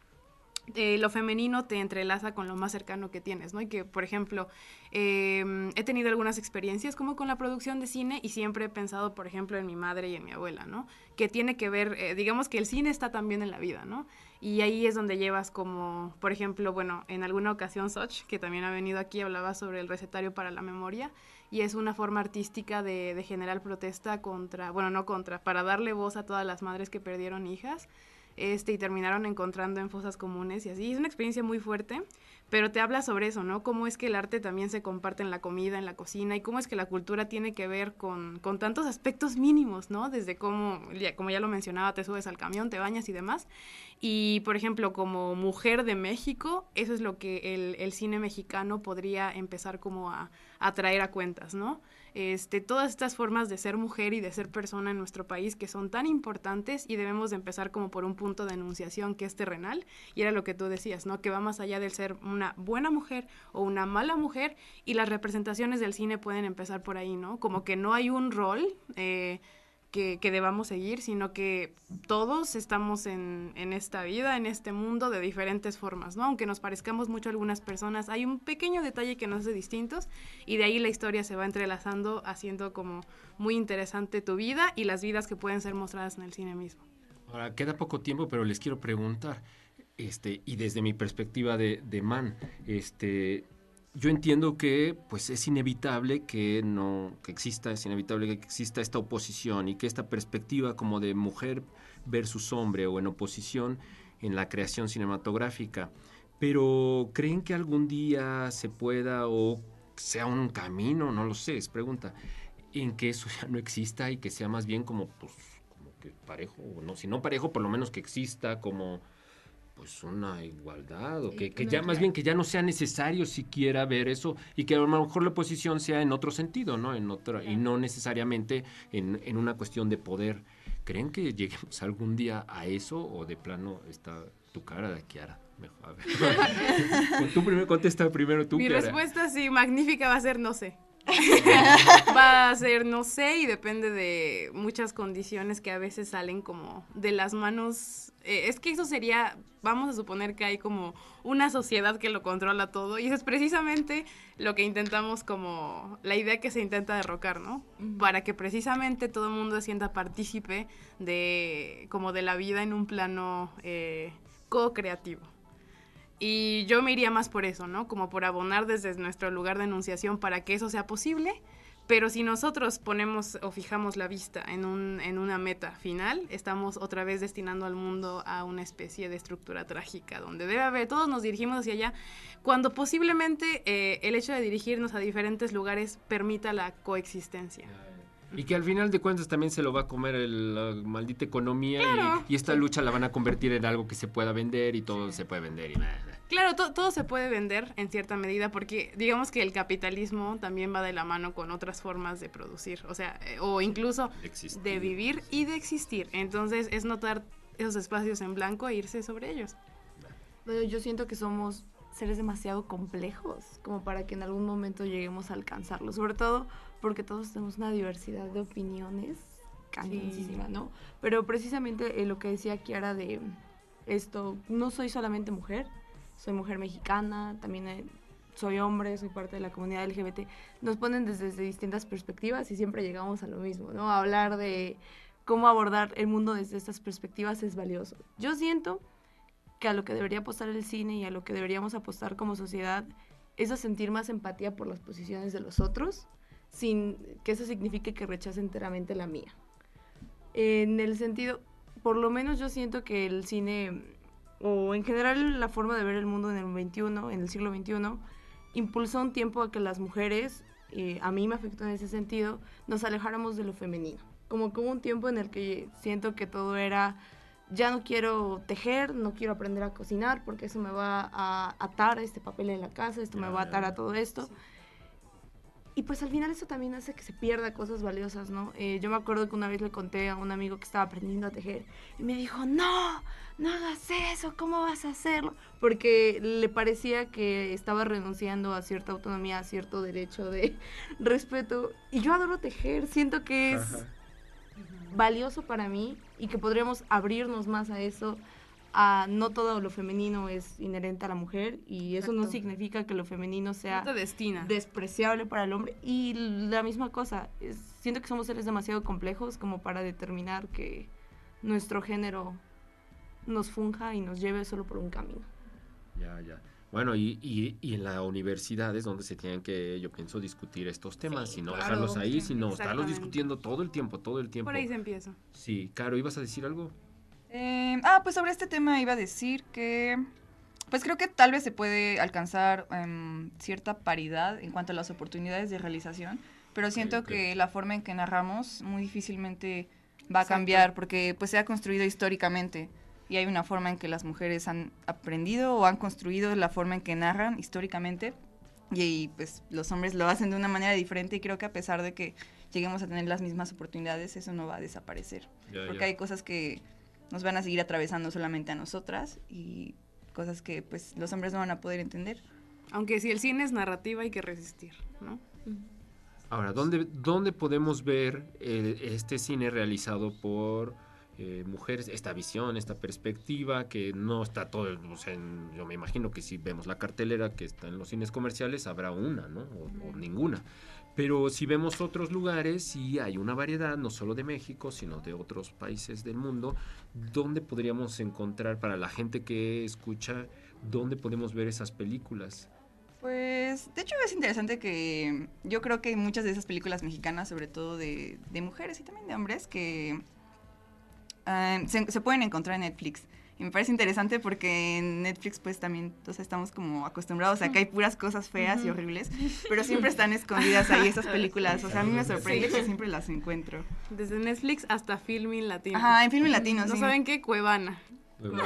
Eh, lo femenino te entrelaza con lo más cercano que tienes, ¿no? Y que, por ejemplo, eh, he tenido algunas experiencias como con la producción de cine y siempre he pensado, por ejemplo, en mi madre y en mi abuela, ¿no? Que tiene que ver, eh, digamos que el cine está también en la vida, ¿no? Y ahí es donde llevas como, por ejemplo, bueno, en alguna ocasión Soch, que también ha venido aquí, hablaba sobre el recetario para la memoria y es una forma artística de, de generar protesta contra, bueno, no contra, para darle voz a todas las madres que perdieron hijas este, y terminaron encontrando en fosas comunes y así. Es una experiencia muy fuerte, pero te habla sobre eso, ¿no? Cómo es que el arte también se comparte en la comida, en la cocina, y cómo es que la cultura tiene que ver con, con tantos aspectos mínimos, ¿no? Desde cómo, como ya lo mencionaba, te subes al camión, te bañas y demás. Y, por ejemplo, como mujer de México, eso es lo que el, el cine mexicano podría empezar como a, a traer a cuentas, ¿no? Este, todas estas formas de ser mujer y de ser persona en nuestro país que son tan importantes y debemos de empezar como por un punto de enunciación que es terrenal y era lo que tú decías, ¿no? Que va más allá del ser una buena mujer o una mala mujer y las representaciones del cine pueden empezar por ahí, ¿no? Como que no hay un rol eh, que, debamos seguir, sino que todos estamos en, en, esta vida, en este mundo, de diferentes formas, ¿no? Aunque nos parezcamos mucho a algunas personas, hay un pequeño detalle que nos hace distintos y de ahí la historia se va entrelazando, haciendo como muy interesante tu vida y las vidas que pueden ser mostradas en el cine mismo. Ahora, queda poco tiempo, pero les quiero preguntar, este, y desde mi perspectiva de, de man, este, yo entiendo que pues es inevitable que no que exista es inevitable que exista esta oposición y que esta perspectiva como de mujer versus hombre o en oposición en la creación cinematográfica. Pero creen que algún día se pueda o sea un camino no lo sé es pregunta. En que eso ya no exista y que sea más bien como pues como que parejo o no si no parejo por lo menos que exista como pues una igualdad o que, que ya más bien que ya no sea necesario siquiera ver eso y que a lo mejor la oposición sea en otro sentido, ¿no? En otra y no necesariamente en, en una cuestión de poder. ¿Creen que lleguemos algún día a eso o de plano está tu cara de Kiara? Mejor, a ver. tú primero contesta primero tú. Mi Kiara. respuesta sí magnífica va a ser no sé. va a ser no sé y depende de muchas condiciones que a veces salen como de las manos. Eh, es que eso sería, vamos a suponer que hay como una sociedad que lo controla todo y eso es precisamente lo que intentamos como, la idea que se intenta derrocar, ¿no? Para que precisamente todo el mundo se sienta partícipe de como de la vida en un plano eh, co-creativo. Y yo me iría más por eso, ¿no? Como por abonar desde nuestro lugar de enunciación para que eso sea posible. Pero si nosotros ponemos o fijamos la vista en, un, en una meta final, estamos otra vez destinando al mundo a una especie de estructura trágica, donde debe haber, todos nos dirigimos hacia allá, cuando posiblemente eh, el hecho de dirigirnos a diferentes lugares permita la coexistencia. Y que al final de cuentas también se lo va a comer el, la maldita economía claro. y, y, esta lucha la van a convertir en algo que se pueda vender y todo se puede vender y nada. Claro, to todo se puede vender en cierta medida porque digamos que el capitalismo también va de la mano con otras formas de producir, o sea, eh, o incluso de, de vivir y de existir. Entonces es notar esos espacios en blanco e irse sobre ellos. Bueno, yo siento que somos seres demasiado complejos como para que en algún momento lleguemos a alcanzarlo, sobre todo porque todos tenemos una diversidad de opiniones cañoncísima, sí. ¿no? Pero precisamente eh, lo que decía Kiara de esto, no soy solamente mujer, soy mujer mexicana, también eh, soy hombre, soy parte de la comunidad LGBT, nos ponen desde, desde, distintas perspectivas y siempre llegamos a lo mismo, ¿no? A hablar de cómo abordar el mundo desde estas perspectivas es valioso. Yo siento que a lo que debería apostar el cine y a lo que deberíamos apostar como sociedad es a sentir más empatía por las posiciones de los otros, sin que eso signifique que rechace enteramente la mía. En el sentido, por lo menos yo siento que el cine, o en general la forma de ver el mundo en el 21, en el siglo XXI, impulsó un tiempo a que las mujeres, eh, a mí me afectó en ese sentido, nos alejáramos de lo femenino. Como como un tiempo en el que siento que todo era ya no quiero tejer, no quiero aprender a cocinar porque eso me va a atar a este papel en la casa, esto me va a atar a todo esto. Y pues al final eso también hace que se pierda cosas valiosas, ¿no? Eh, yo me acuerdo que una vez le conté a un amigo que estaba aprendiendo a tejer y me dijo, no, no hagas eso, ¿cómo vas a hacerlo? Porque le parecía que estaba renunciando a cierta autonomía, a cierto derecho de respeto. Y yo adoro tejer, siento que es valioso para mí y que podríamos abrirnos más a eso, a no todo lo femenino es inherente a la mujer y eso no Exacto. significa que lo femenino sea No destina. despreciable para el hombre. Y la misma cosa, es- siento que somos seres demasiado complejos como para determinar que nuestro género nos funja y nos lleve solo por un camino. Ya, ya. Bueno, y, y, y en la universidad es donde se tienen que, yo pienso, discutir estos temas Sí, y no claro, dejarlos ahí, sí, sino estarlos discutiendo todo el tiempo, todo el tiempo. Por ahí se empieza. Sí, Caro, ¿ibas a decir algo? Eh, ah, pues sobre este tema iba a decir que, pues creo que tal vez se puede alcanzar em, cierta paridad en cuanto a las oportunidades de realización, pero siento que la forma en que narramos muy difícilmente va a Exacto. cambiar porque pues se ha construido históricamente y hay una forma en que las mujeres han aprendido o han construido la forma en que narran históricamente y, pues los hombres lo hacen de una manera diferente y creo que a pesar de que lleguemos a tener las mismas oportunidades eso no va a desaparecer porque hay cosas que nos van a seguir atravesando solamente a nosotras y cosas que pues los hombres no van a poder entender. Aunque si el cine es narrativa hay que resistir, ¿no? Ahora, ¿dónde, dónde podemos ver el- este cine realizado por eh, mujeres? Esta visión, esta perspectiva, que no está todo, o sea, en- yo me imagino que si vemos la cartelera que está en los cines comerciales, habrá una, ¿no? O, o ninguna. Pero si vemos otros lugares, sí hay una variedad, no solo de México, sino de otros países del mundo, ¿dónde podríamos encontrar, para la gente que escucha, dónde podemos ver esas películas? Pues de hecho es interesante que yo creo que muchas de esas películas mexicanas, sobre todo de, de mujeres y también de hombres, que ah, se, se pueden encontrar en Netflix. Y me parece interesante porque en Netflix pues también o sea, estamos como acostumbrados a que hay puras cosas feas y horribles, pero siempre están escondidas ahí esas películas. O sea, a mí me sorprende que siempre las encuentro. Desde Netflix hasta Filmin Latino. Ajá, en film latino, ¿No sí. saben qué? Cuevana. No.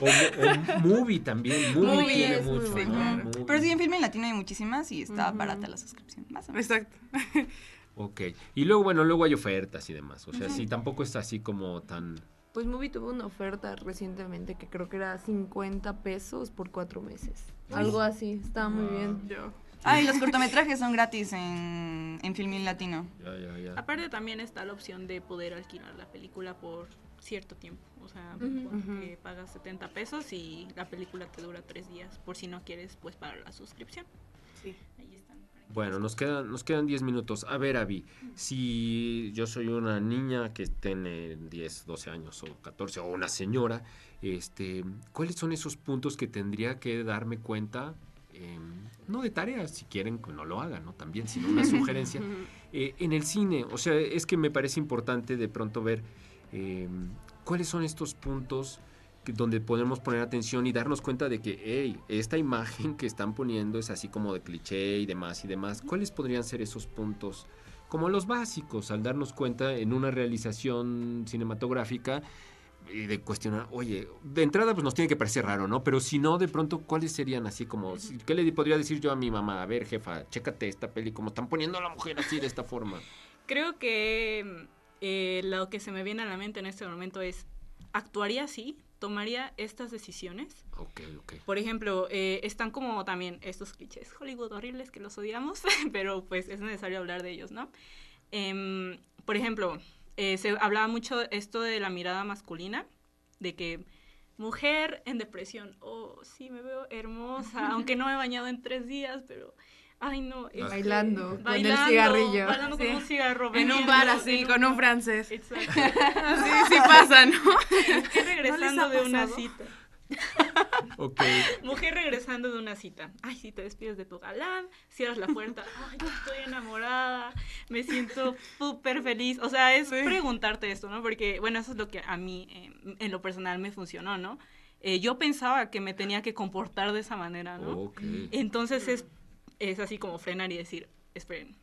O, o Movie también. Movie, Movie tiene es muy mucho. bueno. ¿no? Movie. Pero sí, en film en latino hay muchísimas y está barata la suscripción. Más o menos. Exacto. Ok. Y luego, bueno, luego hay ofertas y demás. O sea, sí, tampoco es así como tan. Pues Movie tuvo una oferta recientemente que creo que era 50 pesos por cuatro meses. Algo así, estaba muy bien. Yo. Ah, y los cortometrajes son gratis en, en Filmin Latino. Ya, ya, ya. Aparte también está la opción de poder alquilar la película por cierto tiempo. O sea, Ujú. pon que pagas 70 pesos y la película te dura tres días. Por si no quieres, pues para la suscripción. Sí. Ahí Bueno, nos quedan, nos quedan 10 minutos. A ver, Avi, si yo soy una niña que tiene 10, 12 años o 14 o una señora, este, ¿cuáles son esos puntos que tendría que darme cuenta? em, no de tareas, si quieren que no lo hagan, ¿no? También, sino una sugerencia. Eh, en el cine, o sea, es que me parece importante de pronto ver em, cuáles son estos puntos donde podemos poner atención y darnos cuenta de que, hey, esta imagen que están poniendo es así como de cliché y demás y demás. ¿Cuáles podrían ser esos puntos? Como los básicos, al darnos cuenta en una realización cinematográfica y de cuestionar, oye, de entrada pues nos tiene que parecer raro, ¿no? Pero si no, de pronto, ¿cuáles serían así como, qué le podría decir yo a mi mamá? A ver, jefa, chécate esta peli, como están poniendo a la mujer así de esta forma. Creo que eh, lo que se me viene a la mente en este momento es, ¿actuaría así? ¿Tomaría estas decisiones? Ok, ok. Por ejemplo, eh, están como también estos clichés Hollywood horribles que los odiamos, pero pues es necesario hablar de ellos, ¿no? Em, por ejemplo, eh, se hablaba mucho esto de la mirada masculina, de que mujer en depresión, oh, sí, me veo hermosa, aunque no me he bañado en tres días, pero, ay, no. este, Bailando, con el cigarrillo. Bailando con Sí. un cigarro. En un bar así, con un francés. Exacto. Sí, sí pasa, ¿no? Mujer regresando de una cita. Ok. Mujer regresando de una cita. Ay, sí, te despides de tu galán, cierras la puerta. Ay, yo estoy enamorada, me siento súper feliz. O sea, es Sí. preguntarte esto, ¿no? Porque, bueno, eso es lo que a mí, eh, en lo personal, me funcionó, ¿no? Eh, yo pensaba que me tenía que comportar de esa manera, ¿no? Ok. Entonces es, es así como frenar y decir, esperen,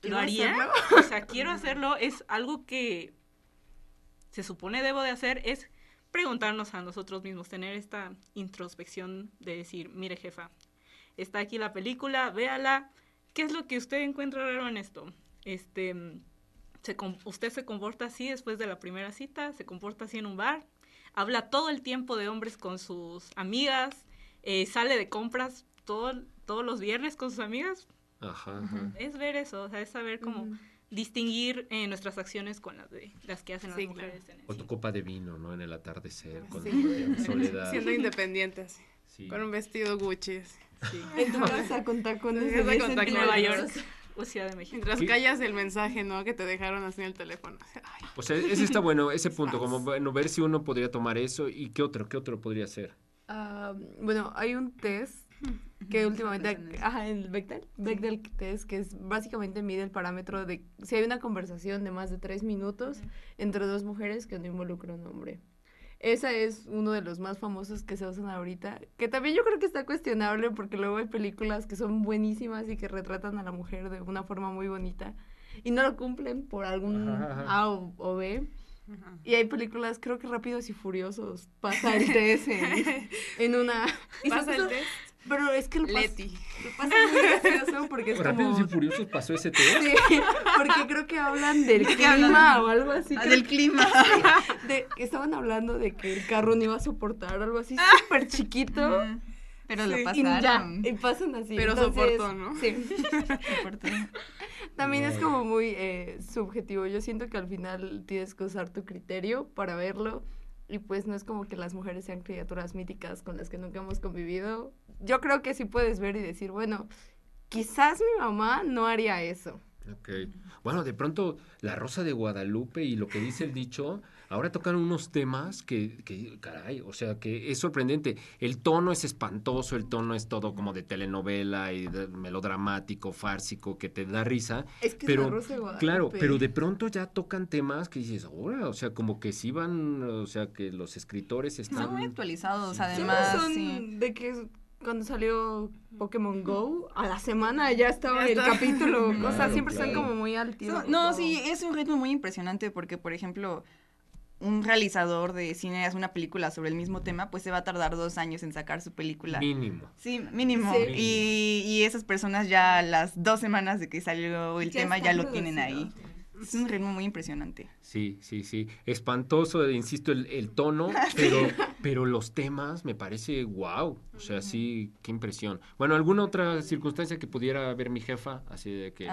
¿Quiero ¿lo haría? hacerlo? O sea, quiero hacerlo, es algo que se supone debo de hacer es preguntarnos a nosotros mismos, tener esta introspección de decir, mire jefa, está aquí la película, véala, ¿qué es lo que usted encuentra raro en esto? Este, se, usted se comporta así después de la primera cita, se comporta así en un bar, habla todo el tiempo de hombres con sus amigas, eh, sale de compras todo, todos los viernes con sus amigas. Ajá, Es ver eso, o sea, es saber cómo distinguir eh, nuestras acciones con las de las que hacen las mujeres. o tu copa de vino, ¿no? En el atardecer, con soledad. Siendo independientes. Con un vestido Gucci. Sí. En tu casa con tacones de en Nueva York. O Ciudad de México. Mientras callas el mensaje, ¿no? Que te dejaron así en el teléfono. O sea, ese está bueno, ese punto, como bueno, ver si uno podría tomar eso y qué otro, qué otro podría ser. Ah, bueno, hay un test que últimamente, ajá, el Bechdel, Bechdel test, que es básicamente mide el parámetro de si hay una conversación de más de tres minutos entre dos mujeres que no involucra un hombre. Esa es uno de los más famosos que se usan ahorita, que también yo creo que está cuestionable porque luego hay películas que son buenísimas y que retratan a la mujer de una forma muy bonita y no lo cumplen por algún A o, B. Y hay películas, creo que Rápidos y Furiosos, pasa el test en, una... ¿Pasa el test? Pero es que lo Leti. pasa, muy gracioso porque es Rápidos como... y Furiosos pasó ese test. Sí, porque creo que hablan del clima o algo así. Ah, del clima. de, estaban hablando de que el carro no iba a soportar algo así súper chiquito. Pero lo pasaron. Y, y, pasan así. Pero soportó, ¿no? Sí. soportó. También es como muy eh, subjetivo. Yo siento que al final tienes que usar tu criterio para verlo. Y pues no es como que las mujeres sean criaturas míticas con las que nunca hemos convivido yo creo que sí puedes ver y decir, bueno, quizás mi mamá no haría eso. Ok. Bueno, de pronto La Rosa de Guadalupe y lo que dice el dicho, ahora tocan unos temas que, que, caray, o sea, que es sorprendente. El tono es espantoso, el tono es todo como de telenovela y melodramático, fársico, que te da risa. Es que pero, es de. Claro, pero de pronto ya tocan temas que dices, ahora, o sea, como que sí van, o sea, que los escritores están... Son muy actualizados, además. Son sí. de que cuando salió Pokémon Go, a la semana ya estaba el capítulo. o sea, siempre están como muy altos. No, sí, es un ritmo muy impresionante porque, por ejemplo, un realizador de cine hace una película sobre el mismo tema, pues se va a tardar dos años en sacar su película. Mínimo. Sí, mínimo. Y, y, esas personas ya las dos semanas de que salió el tema ya lo tienen ahí. Es un ritmo muy impresionante. Sí, sí, sí. Espantoso, insisto, el, tono, pero, pero los temas me parece wow. O sea, sí, qué impresión. Bueno, ¿alguna otra circunstancia que pudiera ver mi jefa? Así de que...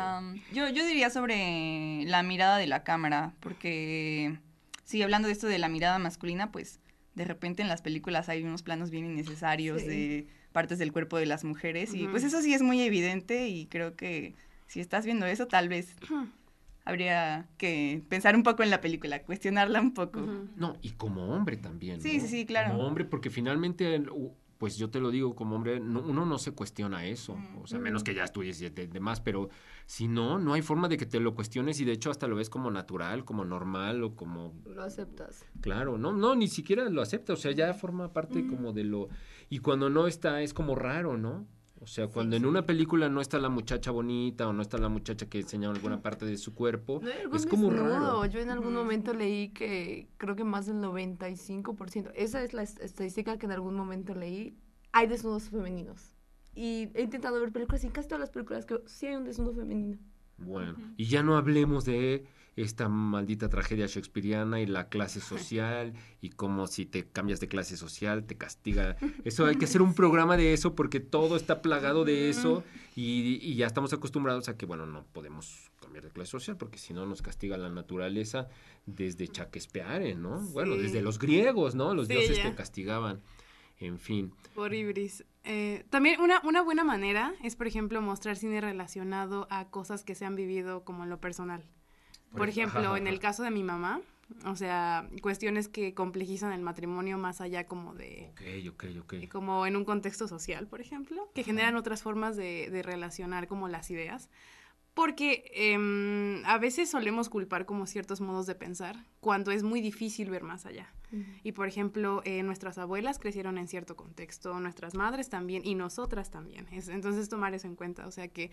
yo, yo diría sobre la mirada de la cámara, porque sí, hablando de esto de la mirada masculina, pues de repente en las películas hay unos planos bien innecesarios de partes del cuerpo de las mujeres y pues eso sí es muy evidente y creo que si estás viendo eso tal vez habría que pensar un poco en la película, cuestionarla un poco. No, y como hombre también. Sí, sí, sí, claro. Como hombre, porque finalmente, pues yo te lo digo, como hombre, uno no se cuestiona eso, o sea, menos que ya estudies y demás, pero si no, no hay forma de que te lo cuestiones y de hecho hasta lo ves como natural, como normal o como... Lo aceptas. Claro, no, no, ni siquiera lo aceptas, o sea, ya forma parte como de lo... Y cuando no está, es como raro, ¿no? O sea, cuando en una película no está la muchacha bonita o no está la muchacha que enseña alguna parte de su cuerpo, es como raro. Yo en algún momento leí que creo que más del 95%, esa es la estadística que en algún momento leí, hay desnudos femeninos. Y he intentado ver películas y casi todas las películas que sí hay un desnudo femenino. Bueno, y ya no hablemos de esta maldita tragedia shakespeariana y la clase social y como si te cambias de clase social te castiga. Eso hay que hacer un programa de eso porque todo está plagado de eso y, ya estamos acostumbrados a que, bueno, no podemos cambiar de clase social porque si no nos castiga la naturaleza desde Shakespeare, ¿no? Bueno, desde los griegos, ¿no? Los dioses te castigaban. En fin. Por Ibris. Eh, también una, una buena manera es, por ejemplo, mostrar cine relacionado a cosas que se han vivido como en lo personal. Por, ejemplo, en el caso de mi mamá, o sea, cuestiones que complejizan el matrimonio más allá como de... Ok, ok, ok. Como en un contexto social, por ejemplo, que generan otras formas de, de relacionar como las ideas. Porque em, a veces solemos culpar como ciertos modos de pensar cuando es muy difícil ver más allá. Y por ejemplo, eh, nuestras abuelas crecieron en cierto contexto, nuestras madres también y nosotras también. Es- entonces tomar eso en cuenta. O sea que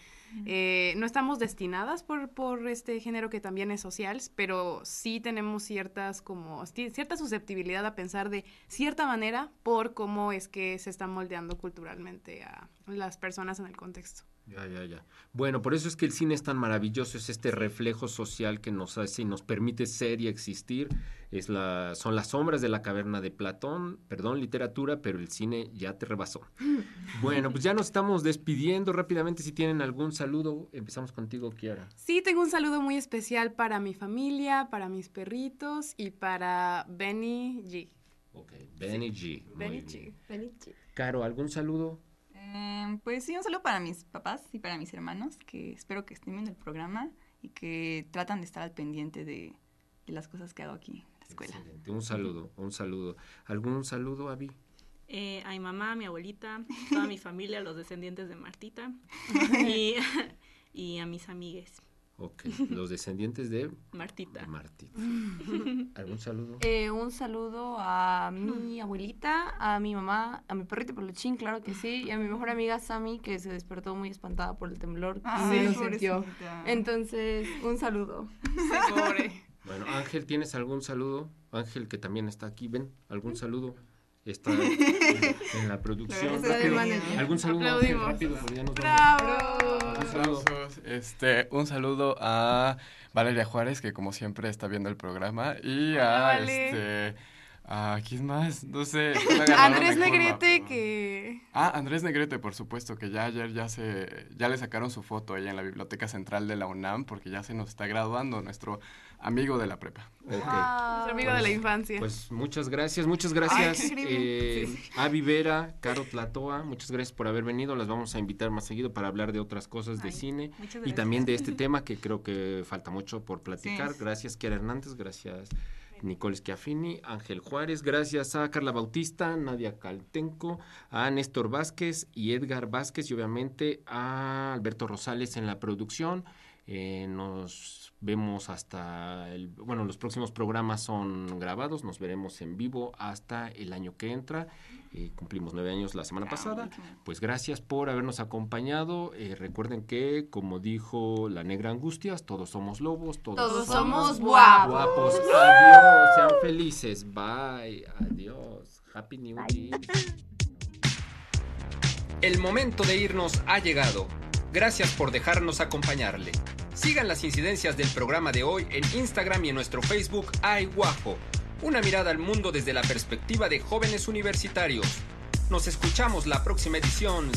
eh, no estamos destinadas por, por este género que también es social, pero sí tenemos ciertas como cierta susceptibilidad a pensar de cierta manera por cómo es que se está moldeando culturalmente a las personas en el contexto. Ya, ya, ya. Bueno, por eso es que el cine es tan maravilloso, es este reflejo social que nos hace y nos permite ser y existir. Es la, son las sombras de la caverna de Platón, perdón, literatura, pero el cine ya te rebasó. Bueno, pues ya nos estamos despidiendo rápidamente. Si tienen algún saludo, empezamos contigo, Kiara. Sí, tengo un saludo muy especial para mi familia, para mis perritos y para Benny G. Ok, Benny G. Benny bien. G. Caro, ¿algún saludo? Eh, pues sí, un saludo para mis papás y para mis hermanos, que espero que estén viendo el programa y que tratan de estar al pendiente de, de las cosas que hago aquí en la escuela. Excelente. Un saludo, un saludo. ¿Algún saludo, Avi? Eh, a mi mamá, a mi abuelita, toda mi familia, los descendientes de Martita y, y a mis amigues. Ok, los descendientes de Martita. Martita. ¿Algún saludo? Eh, un saludo a mi abuelita, a mi mamá, a mi perrito peluchín, claro que sí, y a mi mejor amiga Sammy, que se despertó muy espantada por el temblor y Ay, lo sintió. Entonces, un saludo. Pobre. Bueno, Ángel, ¿tienes algún saludo? Ángel, que también está aquí, ven, algún saludo. Está en, en la producción. Rápido. ¿Algún saludo? Aplaudimos. Rápido, porque ya nos vamos. ¡Bravo! Un. Este, un saludo a Valeria Juárez, que como siempre está viendo el programa, y Hola, a Vale. este. ¿A quién más? No sé. Andrés Negrete, pero- que... Ah, Andrés Negrete, por supuesto, que ya ayer ya se ya le sacaron su foto ahí en la Biblioteca Central de la UNAM porque ya se nos está graduando nuestro amigo de la prepa. Ok. Nuestro amigo de la infancia. Pues muchas gracias, muchas gracias. Ay, eh, Avi Vera, Caro Tlatoa, muchas gracias por haber venido. Las vamos a invitar más seguido para hablar de otras cosas de Ay, cine muchas y también de este tema que creo que falta mucho por platicar. Sí. Gracias, Kiara Hernández, gracias. Nicole Schiaffini, Ángel Juárez, gracias a Carla Bautista, Nadia Caltenco, a Néstor Vázquez y Edgar Vázquez y obviamente a Alberto Rosales en la producción. Eh, nos vemos hasta el, bueno, los próximos programas son grabados, nos veremos en vivo hasta el año que entra. Eh, cumplimos nueve años la semana pasada. Pues gracias por habernos acompañado. Eh, recuerden que, como dijo la negra Angustias, todos somos lobos, todos, Todos somos somos guapos. guapos. Adiós, sean felices. Bye. Adiós. Happy New Year. El momento de irnos ha llegado. Gracias por dejarnos acompañarle. Sigan las incidencias del programa de hoy en Instagram y en nuestro Facebook Ay Guapo. Una mirada al mundo desde la perspectiva de jóvenes universitarios. Nos escuchamos la próxima edición.